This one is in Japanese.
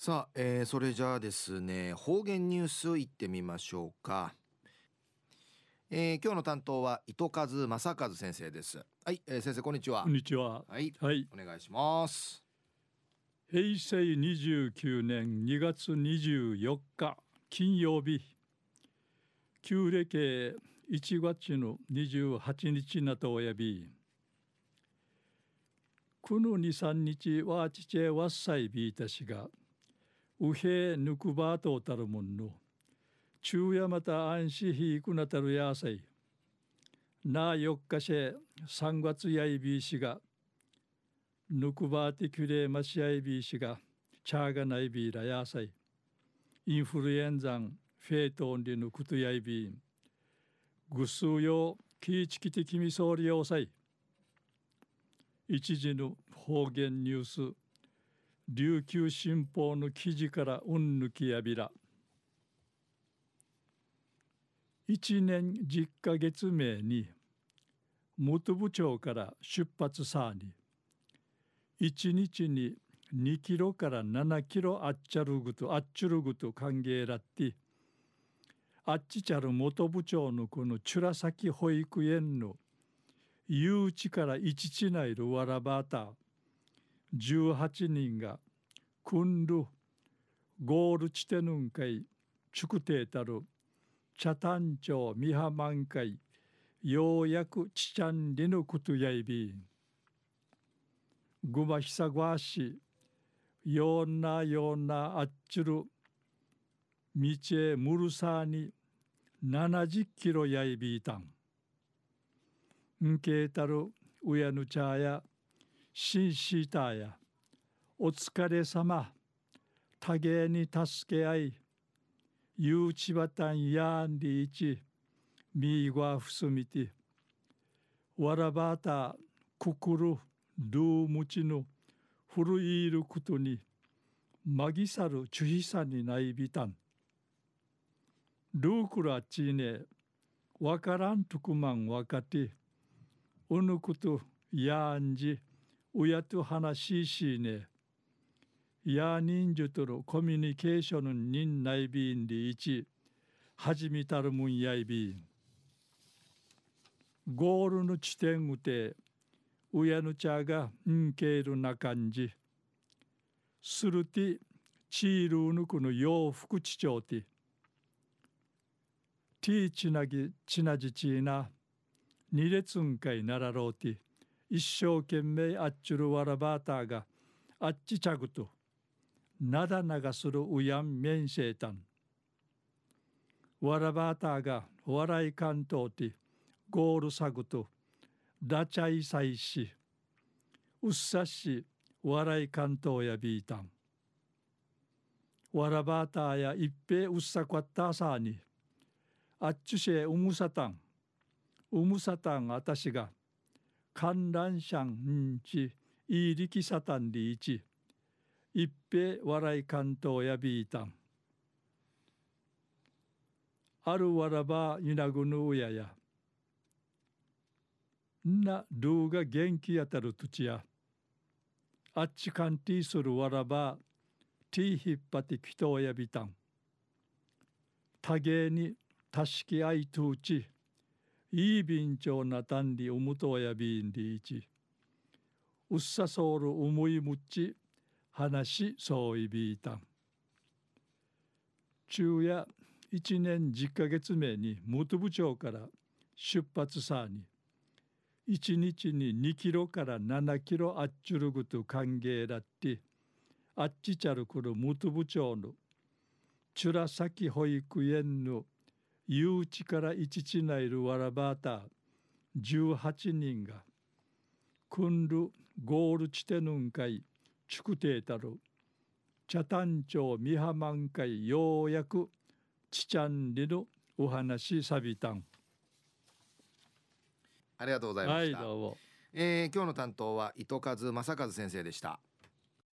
さあ、えー、それじゃあですね方言ニュースいってみましょうか、えー、今日の担当は糸数正和先生です。はい、えー、先生こんにちは。こんにちは。はい、はい、お願いします。平成29年2月24日金曜日。旧暦1月の28日なとおやびくぬ二三日はちちえわっさいびいたしがうへぬくばとたるもんの昼夜また安心ひくなたるやさいなよっかせ三月やいびいしがぬくばてきれましやいびいしがチャーがないびらやさいインフルエンザンフェイトンリぬくとやいびんぐすうよきいちきてきみそうりよさい一時の方言ニュース琉球新報の記事からうんぬきやびら。1年10ヶ月目に元部長から出発さに1日に2キロから7キロあっちゃるぐとあっちゅるぐと歓迎らってあっちちゃる元部長のこのチュラサキ保育園の誘致から一地内るわらばた。18人が訓るゴール地点ぬんかい宿定たる茶炭町美ハ満開ようやくちちゃんりぬことやいびぐまひさごわしようなようなあっちる道へむるさに70キロやいびいたん。んけいたるうやぬちゃやしんしーたや。お疲れ様。多芸に助け合い。ゆうちばたんやんりいちみいがふすみて。わらばたくくるルームチの古いることに。まぎさるちゅひさにないびたん。ルークラチーネわからんとくまんわかて。うぬことやんじ。うやと話ししね。や人数とのコミュニケーション人内ビンで一始めたるもんやいびんゴールの地点うてうやぬちゃがんけるな感じ。するてチールぬくの洋服地長て。ティーチナギチナジチーナ二列んかいならろうて。一生懸命あっちゅるわらばたがあっちちゃぐとなだながするうやんめんせいたん。わらばたが笑い関東てゴールさぐとダチャイサイしうっさし笑い関東やビータンわらばたや一平うっさこったさにあっちゅせうむさたん。うむさたんあたしが観覧車んちいい力さたんりいち。一平笑い関東やビータンあるわらばいなぐぬうやや。んなルーが元気やたる土地や。あっちかんてぃするわらばティーひっぱてきとやびたん。多芸にたしきあいとうち。いいびんちょうなたんりおむとやびんりいちうっさそうる思いむっち話そういびいたん。昼夜一年十ヶ月目に元部長から出発さに。一日に2キロから7キロあっちゅるぐと歓迎だって。あっちちゃるくる元部長のチュラサキ保育園の誘致から一地内るわらばた18人がくんるゴール地点ぬんかいちくてたる。茶炭町美浜満開ようやくちちゃんりのお話さびたん。ありがとうございました、はい、どうも。えー、今日の担当は糸数正和先生でした